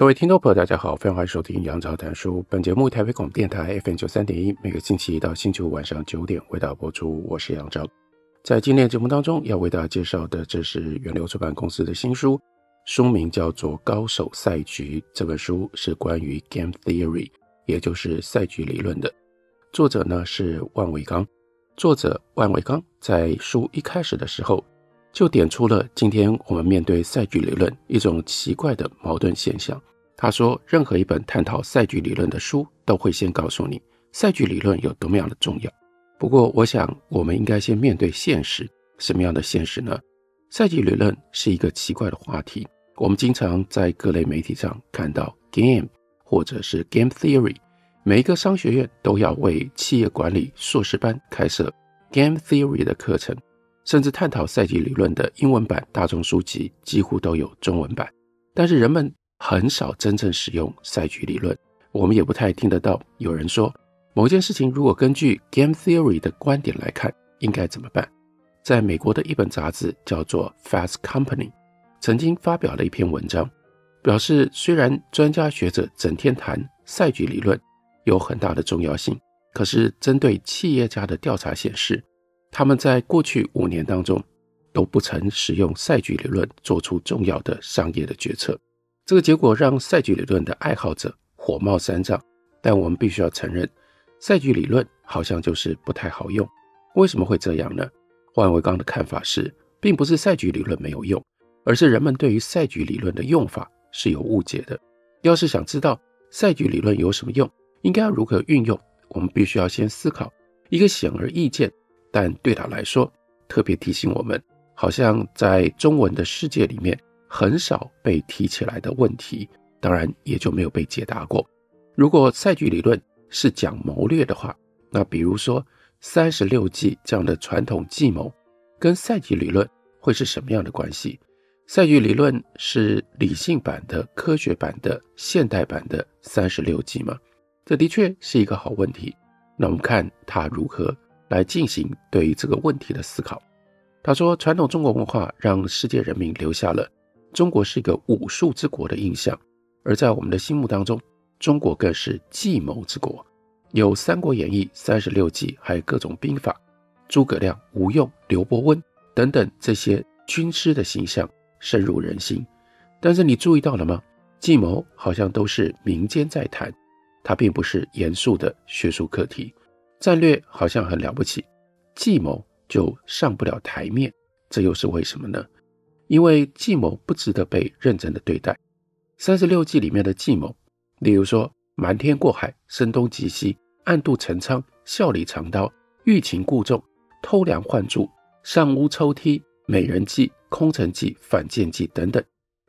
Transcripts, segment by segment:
各位听众朋友，大家好，非常欢迎收听杨照谈书。本节目台北广播电台 FM 九三点一，每个星期一到星期五晚上九点为大家播出。我是杨照。在今天节目当中，要为大家介绍的，这是远流出版公司的新书，书名叫做《高手赛局》。这本书是关于 Game Theory，也就是赛局理论的。作者呢是万维刚。作者万维刚在书一开始的时候，就点出了今天我们面对赛局理论一种奇怪的矛盾现象。他说：“任何一本探讨赛局理论的书，都会先告诉你赛局理论有多么样的重要。不过，我想我们应该先面对现实。什么样的现实呢？赛局理论是一个奇怪的话题。我们经常在各类媒体上看到 game 或者是 game theory。每一个商学院都要为企业管理硕士班开设 game theory 的课程，甚至探讨赛局理论的英文版大众书籍几乎都有中文版。但是人们。”很少真正使用赛局理论，我们也不太听得到有人说某件事情如果根据 Game Theory 的观点来看，应该怎么办？在美国的一本杂志叫做 Fast Company，曾经发表了一篇文章，表示虽然专家学者整天谈赛局理论有很大的重要性，可是针对企业家的调查显示，他们在过去五年当中都不曾使用赛局理论做出重要的商业的决策。这个结果让赛局理论的爱好者火冒三丈，但我们必须要承认，赛局理论好像就是不太好用。为什么会这样呢？万维钢的看法是，并不是赛局理论没有用，而是人们对于赛局理论的用法是有误解的。要是想知道赛局理论有什么用，应该要如何运用，我们必须要先思考一个显而易见，但对他来说特别提醒我们，好像在中文的世界里面。很少被提起来的问题，当然也就没有被解答过。如果赛局理论是讲谋略的话，那比如说三十六计这样的传统计谋，跟赛局理论会是什么样的关系？赛局理论是理性版的、科学版的、现代版的三十六计吗？这的确是一个好问题。那我们看他如何来进行对这个问题的思考。他说，传统中国文化让世界人民留下了。中国是一个武术之国的印象，而在我们的心目当中，中国更是计谋之国。有《三国演义》三十六计，还有各种兵法，诸葛亮、吴用、刘伯温等等这些军师的形象深入人心。但是你注意到了吗？计谋好像都是民间在谈，它并不是严肃的学术课题。战略好像很了不起，计谋就上不了台面，这又是为什么呢？因为计谋不值得被认真的对待。三十六计里面的计谋，例如说瞒天过海、声东击西、暗度陈仓、笑里藏刀、欲擒故纵、偷梁换柱、上屋抽梯、美人计、空城计、反间计等等，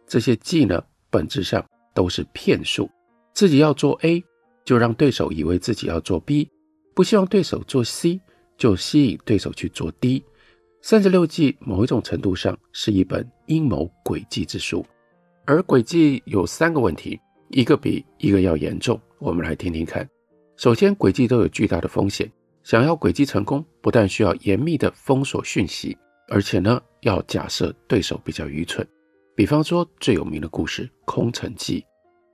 这些计呢，本质上都是骗术。自己要做 A，就让对手以为自己要做 B；不希望对手做 C，就吸引对手去做 D。三十六计某一种程度上是一本阴谋诡计之书，而诡计有三个问题，一个比一个要严重。我们来听听看。首先，诡计都有巨大的风险，想要诡计成功，不但需要严密的封锁讯息，而且呢，要假设对手比较愚蠢。比方说最有名的故事《空城计》，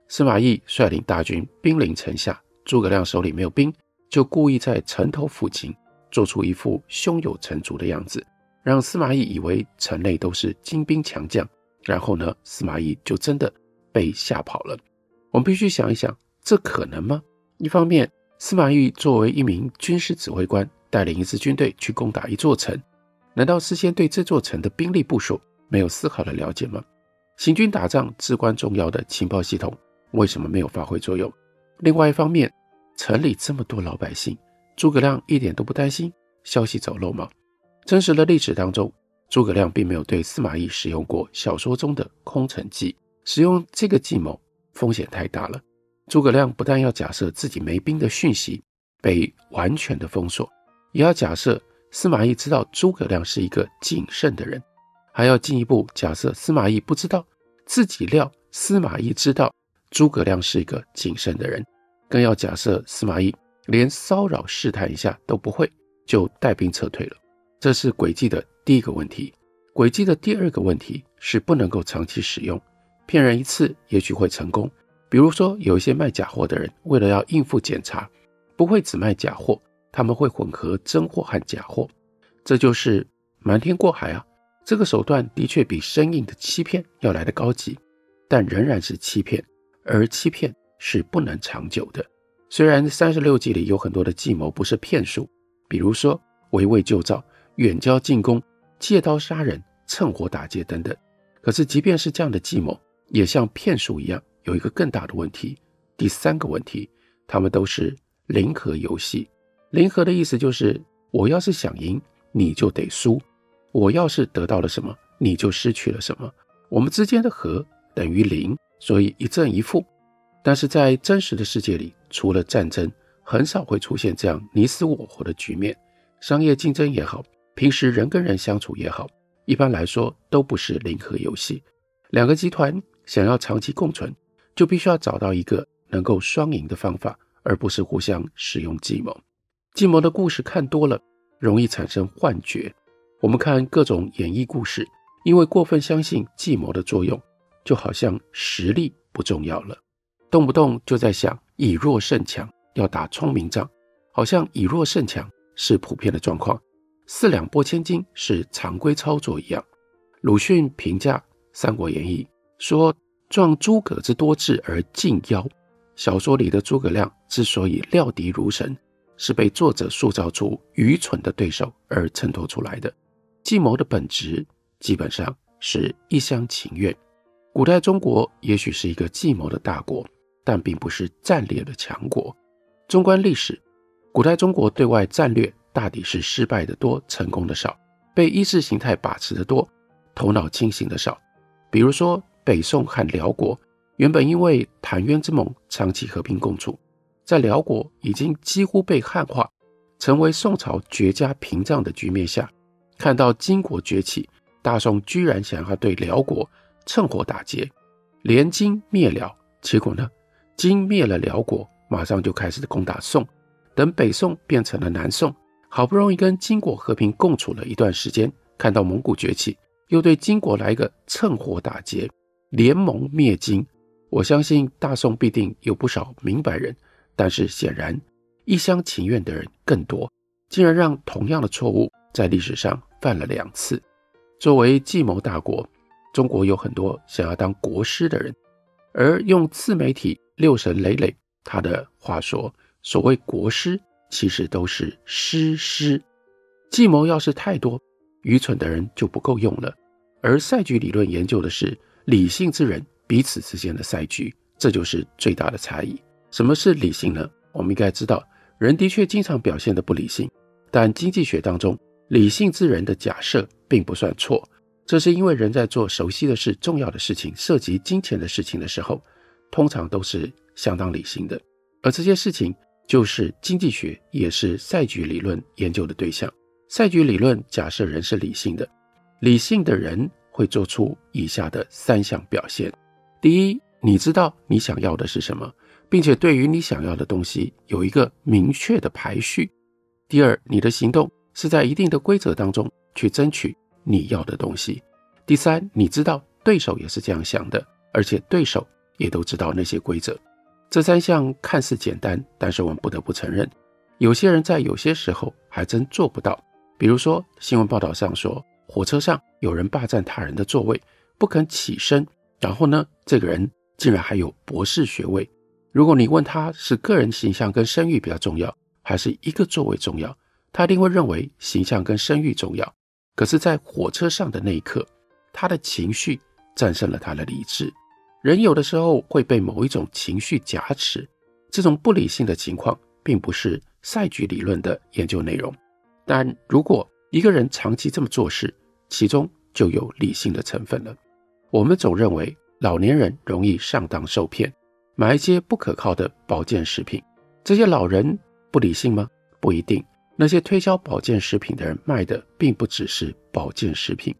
司马懿率领大军兵临城下，诸葛亮手里没有兵，就故意在城头附近做出一副胸有成竹的样子。让司马懿以为城内都是精兵强将，然后呢，司马懿就真的被吓跑了。我们必须想一想，这可能吗？一方面，司马懿作为一名军事指挥官，带领一支军队去攻打一座城，难道事先对这座城的兵力部署没有丝毫的了解吗？行军打仗至关重要的情报系统为什么没有发挥作用？另外一方面，城里这么多老百姓，诸葛亮一点都不担心消息走漏吗？真实的历史当中，诸葛亮并没有对司马懿使用过小说中的空城计，使用这个计谋风险太大了。诸葛亮不但要假设自己没兵的讯息被完全的封锁，也要假设司马懿知道诸葛亮是一个谨慎的人，还要进一步假设司马懿不知道自己料司马懿知道诸葛亮是一个谨慎的人，更要假设司马懿连骚扰试探一下都不会，就带兵撤退了。这是诡计的第一个问题。诡计的第二个问题是不能够长期使用，骗人一次也许会成功。比如说，有一些卖假货的人，为了要应付检查，不会只卖假货，他们会混合真货和假货，这就是瞒天过海啊。这个手段的确比生硬的欺骗要来得高级，但仍然是欺骗，而欺骗是不能长久的。虽然三十六计里有很多的计谋不是骗术，比如说围魏救赵、远交近攻、借刀杀人、趁火打劫等等，可是即便是这样的计谋，也像骗术一样。有一个更大的问题，第三个问题，他们都是零和游戏。零和的意思就是，我要是想赢，你就得输；我要是得到了什么，你就失去了什么。我们之间的和等于零，所以一正一负。但是在真实的世界里，除了战争，很少会出现这样你死我活的局面。商业竞争也好，平时人跟人相处也好，一般来说都不是零和游戏。两个集团想要长期共存，就必须要找到一个能够双赢的方法，而不是互相使用计谋。计谋的故事看多了，容易产生幻觉。我们看各种演绎故事，因为过分相信计谋的作用，就好像实力不重要了，动不动就在想以弱胜强，要打聪明仗，好像以弱胜强是普遍的状况，四两拨千斤是常规操作一样。鲁迅评价《三国演义》说。壮诸葛之多智而近妖。小说里的诸葛亮之所以料敌如神，是被作者塑造出愚蠢的对手而衬托出来的。计谋的本质基本上是一厢情愿。古代中国也许是一个计谋的大国，但并不是战略的强国。纵观历史，古代中国对外战略大抵是失败的多，成功的少；被意识形态把持的多，头脑清醒的少。比如说。北宋和辽国原本因为澶渊之盟长期和平共处，在辽国已经几乎被汉化，成为宋朝绝佳屏障的局面下，看到金国崛起，大宋居然想要对辽国趁火打劫，联金灭辽。结果呢，金灭了辽国，马上就开始攻打宋。等北宋变成了南宋，好不容易跟金国和平共处了一段时间，看到蒙古崛起，又对金国来个趁火打劫。联盟灭金，我相信大宋必定有不少明白人，但是显然一厢情愿的人更多，竟然让同样的错误在历史上犯了两次。作为计谋大国，中国有很多想要当国师的人，而用自媒体六神磊磊他的话说，所谓国师其实都是师师。计谋要是太多，愚蠢的人就不够用了。而赛局理论研究的是。理性之人彼此之间的赛局，这就是最大的差异。什么是理性呢？我们应该知道，人的确经常表现得不理性，但经济学当中，理性之人的假设并不算错。这是因为人在做熟悉的事、重要的事情、涉及金钱的事情的时候，通常都是相当理性的。而这些事情就是经济学也是赛局理论研究的对象。赛局理论假设人是理性的，理性的人。会做出以下的三项表现：第一，你知道你想要的是什么，并且对于你想要的东西有一个明确的排序；第二，你的行动是在一定的规则当中去争取你要的东西；第三，你知道对手也是这样想的，而且对手也都知道那些规则。这三项看似简单，但是我们不得不承认，有些人在有些时候还真做不到。比如说，新闻报道上说，火车上有人霸占他人的座位，不肯起身。然后呢，这个人竟然还有博士学位。如果你问他是个人形象跟声誉比较重要，还是一个座位重要，他一定会认为形象跟声誉重要。可是，在火车上的那一刻，他的情绪战胜了他的理智。人有的时候会被某一种情绪挟持，这种不理性的情况，并不是赛局理论的研究内容。但如果一个人长期这么做事，其中就有理性的成分了。我们总认为老年人容易上当受骗，买一些不可靠的保健食品。这些老人不理性吗？不一定。那些推销保健食品的人卖的并不只是保健食品，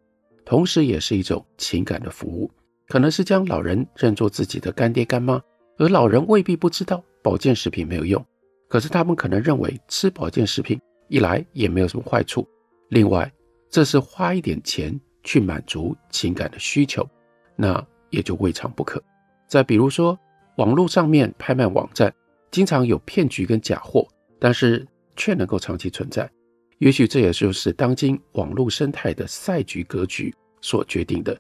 同时也是一种情感的服务，可能是将老人认作自己的干爹干妈，而老人未必不知道保健食品没有用，可是他们可能认为吃保健食品一来也没有什么坏处，另外这是花一点钱去满足情感的需求，那也就未尝不可。再比如说，网络上面拍卖网站经常有骗局跟假货，但是。却能够长期存在，也许这也就是当今网络生态的赛局格局所决定的。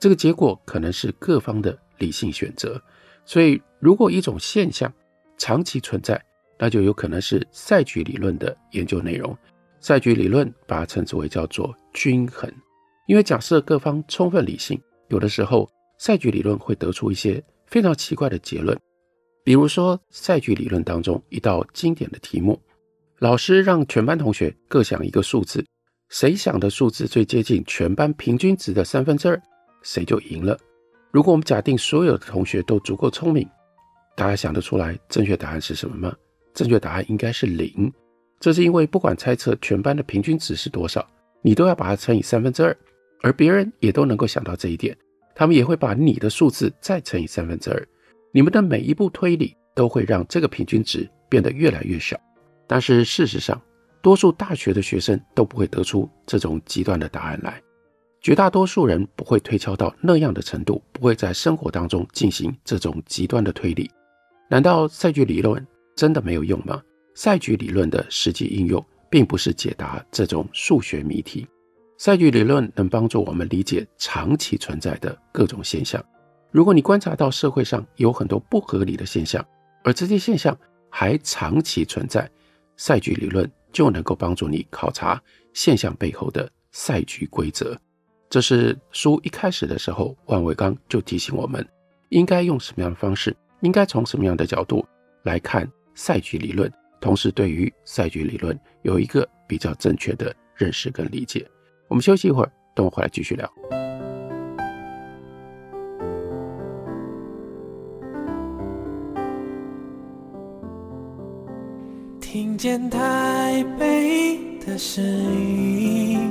这个结果可能是各方的理性选择。所以，如果一种现象长期存在，那就有可能是赛局理论的研究内容。赛局理论把它称之为叫做均衡，因为假设各方充分理性，有的时候赛局理论会得出一些非常奇怪的结论。比如说，赛局理论当中一道经典的题目。老师让全班同学各想一个数字，谁想的数字最接近全班平均值的三分之二，谁就赢了。如果我们假定所有的同学都足够聪明，大家想得出来正确答案是什么吗？正确答案应该是零。这是因为不管猜测全班的平均值是多少，你都要把它乘以三分之二，而别人也都能够想到这一点，他们也会把你的数字再乘以三分之二。你们的每一步推理都会让这个平均值变得越来越小。但是事实上，多数大学的学生都不会得出这种极端的答案来。绝大多数人不会推敲到那样的程度，不会在生活当中进行这种极端的推理。难道赛局理论真的没有用吗？赛局理论的实际应用，并不是解答这种数学谜题。赛局理论能帮助我们理解长期存在的各种现象。如果你观察到社会上有很多不合理的现象，而这些现象还长期存在，赛局理论就能够帮助你考察现象背后的赛局规则。这是书一开始的时候，万维钢就提醒我们，应该用什么样的方式，应该从什么样的角度来看赛局理论，同时对于赛局理论有一个比较正确的认识跟理解。我们休息一会儿，等我回来继续聊。听见台北的声音，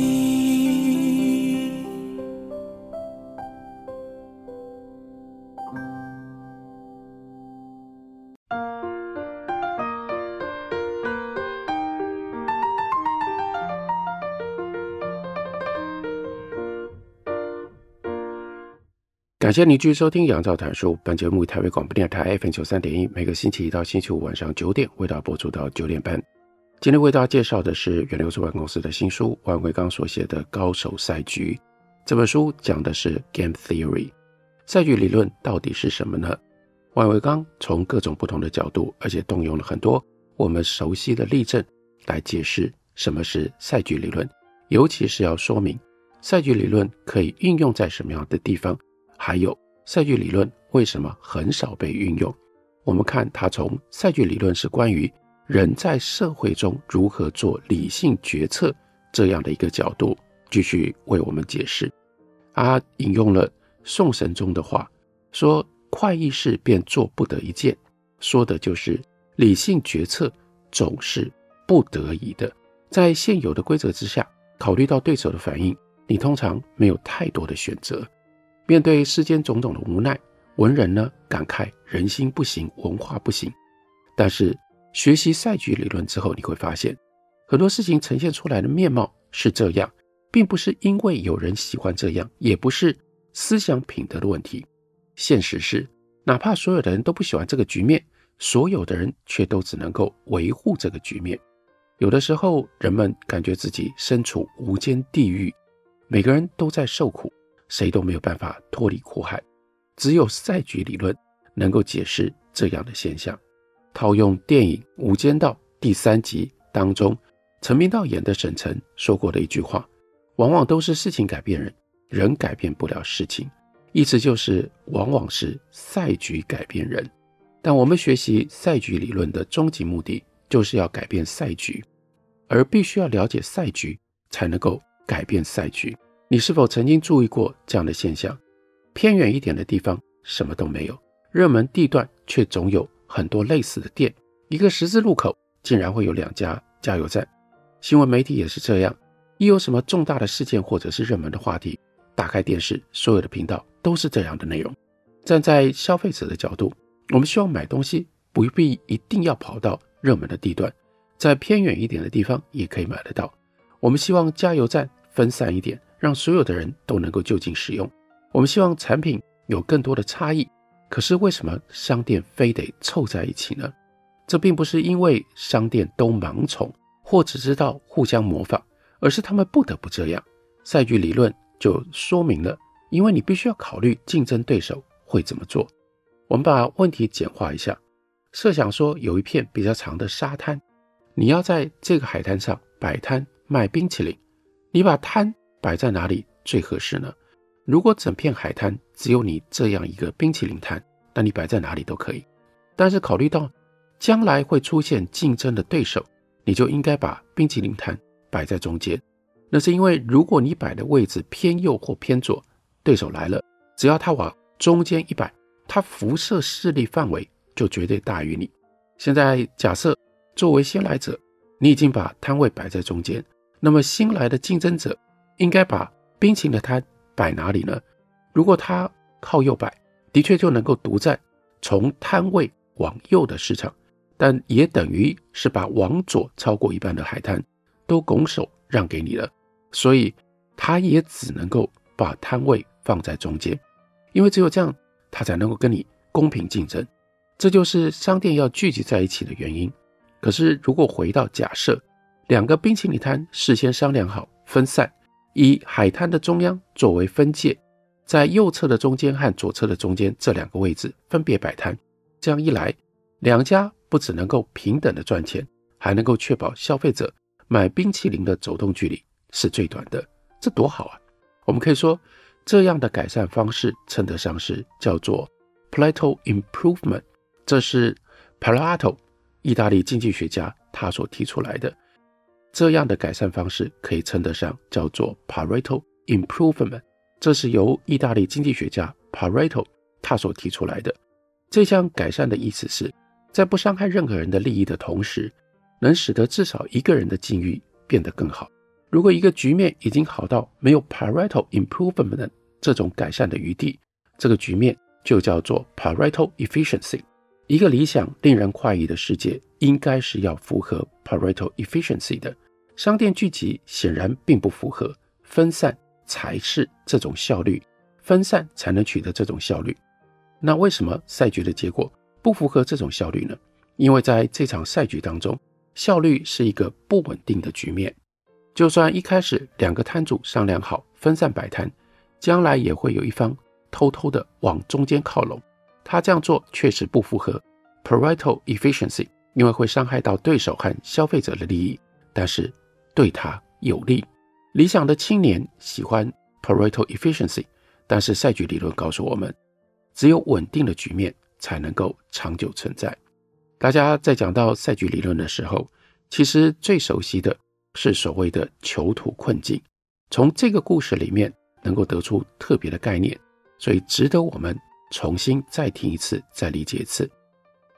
感谢您继续收听《杨照谈书》。本节目台北广播电台 FM 九三点一，每个星期一到星期五晚上九点为大家播出到九点半。今天为大家介绍的是远流出版公司的新书万维钢所写的《高手赛局》。这本书讲的是 Game Theory，赛局理论到底是什么呢？万维钢从各种不同的角度，而且动用了很多我们熟悉的例证来解释什么是赛局理论，尤其是要说明赛局理论可以运用在什么样的地方。还有赛局理论为什么很少被运用？我们看他从赛局理论是关于人在社会中如何做理性决策这样的一个角度，继续为我们解释。他引用了宋神宗的话，说“快意事便做不得一件”，说的就是理性决策总是不得已的，在现有的规则之下，考虑到对手的反应，你通常没有太多的选择。面对世间种种的无奈，文人呢感慨人心不行，文化不行。但是学习赛局理论之后，你会发现很多事情呈现出来的面貌是这样，并不是因为有人喜欢这样，也不是思想品德的问题。现实是，哪怕所有的人都不喜欢这个局面，所有的人却都只能够维护这个局面。有的时候，人们感觉自己身处无间地狱，每个人都在受苦。谁都没有办法脱离苦海，只有赛局理论能够解释这样的现象。套用电影《无间道》第三集当中陈明道演的沈腾说过的一句话：“往往都是事情改变人，人改变不了事情。意思就是，往往是赛局改变人。但我们学习赛局理论的终极目的，就是要改变赛局，而必须要了解赛局，才能够改变赛局。你是否曾经注意过这样的现象？偏远一点的地方什么都没有，热门地段却总有很多类似的店。一个十字路口竟然会有两家加油站。新闻媒体也是这样，一有什么重大的事件或者是热门的话题，打开电视，所有的频道都是这样的内容。站在消费者的角度。我们希望买东西不必一定要跑到热门的地段，在偏远一点的地方也可以买得到。我们希望加油站分散一点，让所有的人都能够就近使用。我们希望产品有更多的差异。可是为什么商店非得凑在一起呢？这并不是因为商店都盲从或只知道互相模仿，而是他们不得不这样。赛局理论就说明了，因为你必须要考虑竞争对手会怎么做。我们把问题简化一下，设想说有一片比较长的沙滩，你要在这个海滩上摆摊卖冰淇淋，你把摊摆在哪里最合适呢？如果整片海滩只有你这样一个冰淇淋摊，那你摆在哪里都可以。但是考虑到将来会出现竞争的对手，你就应该把冰淇淋摊摆在中间。那是因为如果你摆的位置偏右或偏左，对手来了，只要他往中间一摆。他辐射势力范围就绝对大于你。现在假设作为先来者，你已经把摊位摆在中间，那么新来的竞争者应该把冰淇淋的摊摆哪里呢？如果他靠右摆，的确就能够独占从摊位往右的市场，但也等于是把往左超过一半的海滩都拱手让给你了。所以他也只能够把摊位放在中间，因为只有这样。他才能够跟你公平竞争，这就是商店要聚集在一起的原因。可是，如果回到假设，两个冰淇淋摊事先商量好分散，以海滩的中央作为分界，在右侧的中间和左侧的中间这两个位置分别摆摊，这样一来，两家不只能够平等的赚钱，还能够确保消费者买冰淇淋的走动距离是最短的，这多好啊！我们可以说。这样的改善方式称得上是叫做 Plato Improvement，这是 Pareto 意大利经济学家他所提出来的。这样的改善方式可以称得上叫做 Pareto Improvement，这是由意大利经济学家 Pareto 他所提出来的。这项改善的意思是在不伤害任何人的利益的同时，能使得至少一个人的境遇变得更好。如果一个局面已经好到没有 Pareto Improvement 这种改善的余地，这个局面就叫做 Pareto Efficiency。一个理想、令人快意的世界，应该是要符合 Pareto Efficiency 的。商店聚集显然并不符合，分散才是这种效率，分散才能取得这种效率。那为什么赛局的结果不符合这种效率呢？因为在这场赛局当中，效率是一个不稳定的局面。就算一开始两个摊主商量好分散摆摊，将来也会有一方偷偷的往中间靠拢。他这样做确实不符合 Pareto Efficiency，因为会伤害到对手和消费者的利益，但是对他有利。理想的青年喜欢 Pareto Efficiency，但是赛局理论告诉我们，只有稳定的局面才能够长久存在。大家在讲到赛局理论的时候，其实最熟悉的。是所谓的囚徒困境，从这个故事里面能够得出特别的概念，所以值得我们重新再听一次，再理解一次。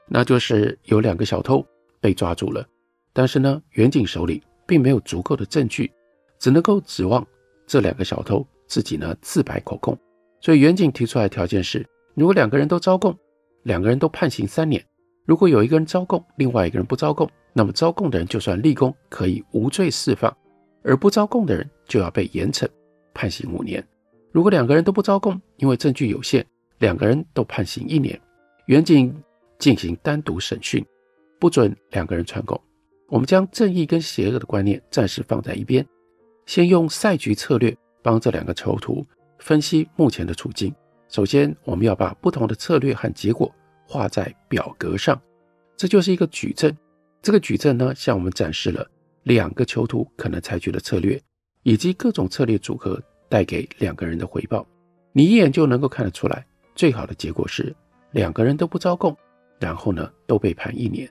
那就是有两个小偷被抓住了，但是呢，远景手里并没有足够的证据，只能够指望这两个小偷自己呢自白口供。所以远景提出来的条件是：如果两个人都招供，两个人都判刑三年；如果有一个人招供，另外一个人不招供。那么招供的人就算立功，可以无罪释放；而不招供的人就要被严惩，判刑五年。如果两个人都不招供，因为证据有限，两个人都判刑一年。远景进行单独审讯，不准两个人串供。我们将正义跟邪恶的观念暂时放在一边，先用赛局策略帮这两个囚徒分析目前的处境。首先，我们要把不同的策略和结果画在表格上，这就是一个矩阵。这个矩阵呢，向我们展示了两个囚徒可能采取的策略，以及各种策略组合带给两个人的回报，你一眼就能够看得出来，最好的结果是两个人都不招供，然后呢都被判一年。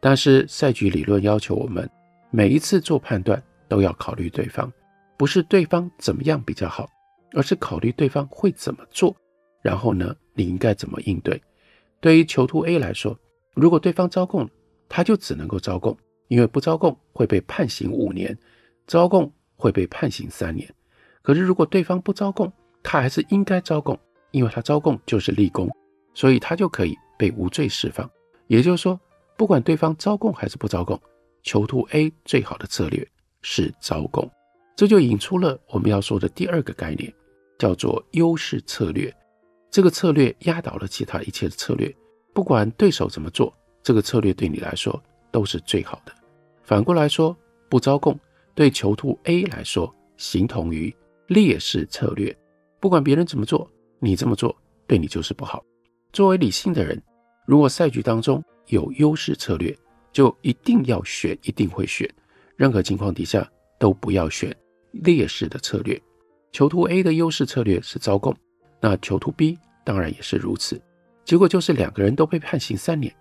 但是赛局理论要求我们每一次做判断都要考虑对方，不是对方怎么样比较好，而是考虑对方会怎么做，然后呢你应该怎么应对。对于囚徒 A 来说，如果对方招供，他就只能够招供，因为不招供会被判刑五年，招供会被判刑三年。可是如果对方不招供，他还是应该招供，因为他招供就是立功，所以他就可以被无罪释放。也就是说，不管对方招供还是不招供，囚徒 A 最好的策略是招供。这就引出了我们要说的第二个概念，叫做优势策略。这个策略压倒了其他一切的策略，不管对手怎么做，这个策略对你来说都是最好的。反过来说，不招供对囚徒 A 来说，形同于劣势策略。不管别人怎么做，你这么做对你就是不好。作为理性的人，如果赛局当中有优势策略，就一定要选，一定会选。任何情况底下都不要选劣势的策略。囚徒 A 的优势策略是招供。那囚徒 B 当然也是如此，结果就是两个人都被判刑三年。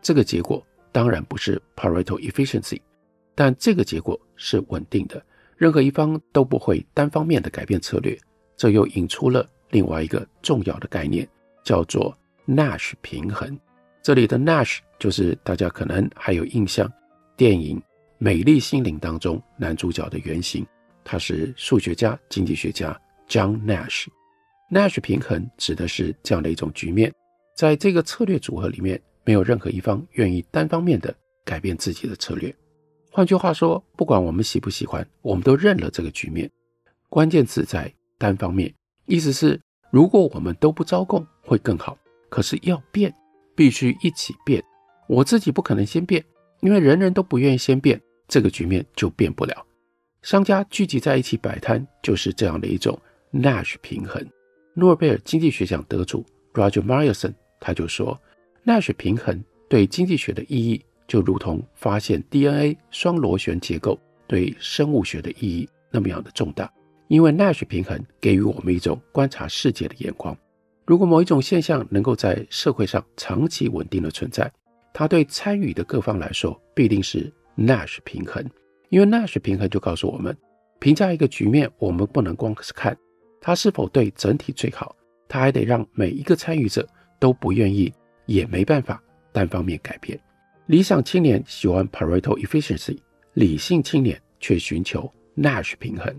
这个结果当然不是 Pareto efficiency，但这个结果是稳定的，任何一方都不会单方面的改变策略。这又引出了另外一个重要的概念，叫做 Nash 平衡。这里的 Nash 就是大家可能还有印象，电影《美丽心灵》当中男主角的原型，他是数学家、经济学家 John Nash。Nash 平衡指的是这样的一种局面，在这个策略组合里面，没有任何一方愿意单方面的改变自己的策略。换句话说，不管我们喜不喜欢，我们都认了这个局面。关键词在单方面，意思是如果我们都不招供会更好，可是要变，必须一起变。我自己不可能先变，因为人人都不愿意先变，这个局面就变不了。商家聚集在一起摆摊，就是这样的一种 Nash 平衡。诺贝尔经济学奖得主 Roger Myerson 他就说，Nash 平衡对经济学的意义就如同发现 DNA 双螺旋结构对生物学的意义那么样的重大。因为 Nash 平衡给予我们一种观察世界的眼光。如果某一种现象能够在社会上长期稳定的存在，它对参与的各方来说必定是 Nash 平衡。因为 Nash 平衡就告诉我们，评价一个局面，我们不能光是看。他是否对整体最好？他还得让每一个参与者都不愿意，也没办法单方面改变。理想青年喜欢 Pareto efficiency，理性青年却寻求 Nash 平衡。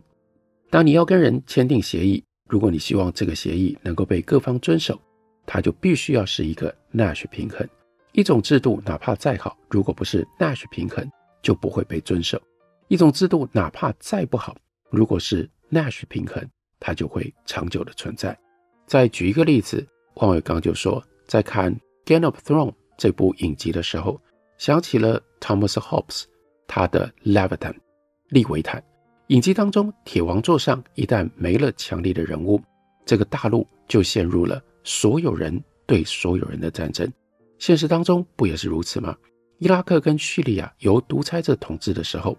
当你要跟人签订协议，如果你希望这个协议能够被各方遵守，它就必须要是一个 Nash 平衡。一种制度哪怕再好，如果不是 Nash 平衡，就不会被遵守。一种制度哪怕再不好，如果是 Nash 平衡，它就会长久的存在。再举一个例子，黄伟刚就说，在看《Game of Thrones》这部影集的时候，想起了 Thomas Hobbes 他的 Leviathan 利维坦。影集当中，铁王座上一旦没了强力的人物，这个大陆就陷入了所有人对所有人的战争。现实当中不也是如此吗？伊拉克跟叙利亚由独裁者统治的时候，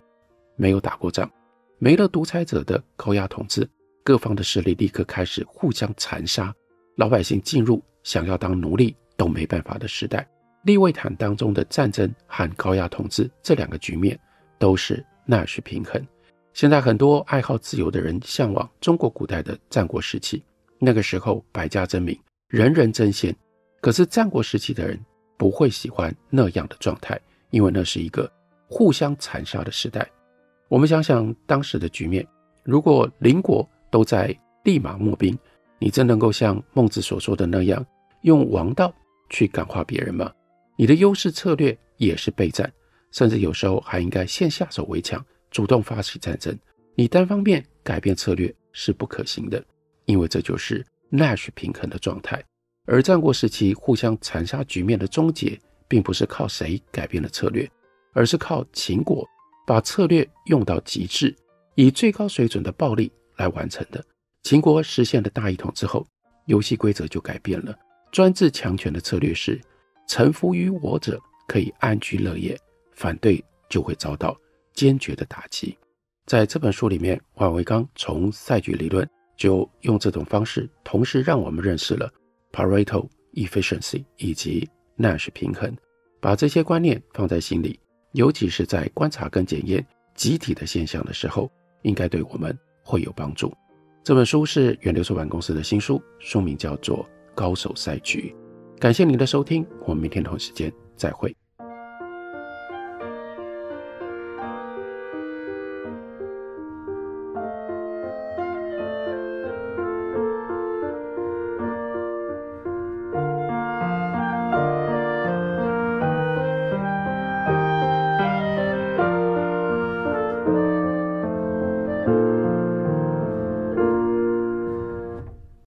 没有打过仗，没了独裁者的高压统治。各方的势力立刻开始互相残杀，老百姓进入想要当奴隶都没办法的时代。利维坦当中的战争和高压统治这两个局面都是纳什平衡。现在很多爱好自由的人向往中国古代的战国时期，那个时候百家争鸣，人人争先。可是战国时期的人不会喜欢那样的状态，因为那是一个互相残杀的时代。我们想想当时的局面，如果邻国都在立马募兵，你真能够像孟子所说的那样，用王道去感化别人吗？你的优势策略也是备战，甚至有时候还应该先下手为强，主动发起战争。你单方面改变策略是不可行的，因为这就是 Nash 平衡的状态。而战国时期互相残杀局面的终结，并不是靠谁改变了策略，而是靠秦国把策略用到极致，以最高水准的暴力。来完成的。秦国实现了大一统之后，游戏规则就改变了。专制强权的策略是：臣服于我者可以安居乐业，反对就会遭到坚决的打击。在这本书里面，万维刚从赛局理论就用这种方式，同时让我们认识了 Pareto efficiency 以及 Nash 平衡，把这些观念放在心里，尤其是在观察跟检验集体的现象的时候，应该对我们会有帮助。这本书是远流出版公司的新书，书名叫做《高手赛局》。感谢您的收听，我们明天同一时间再会。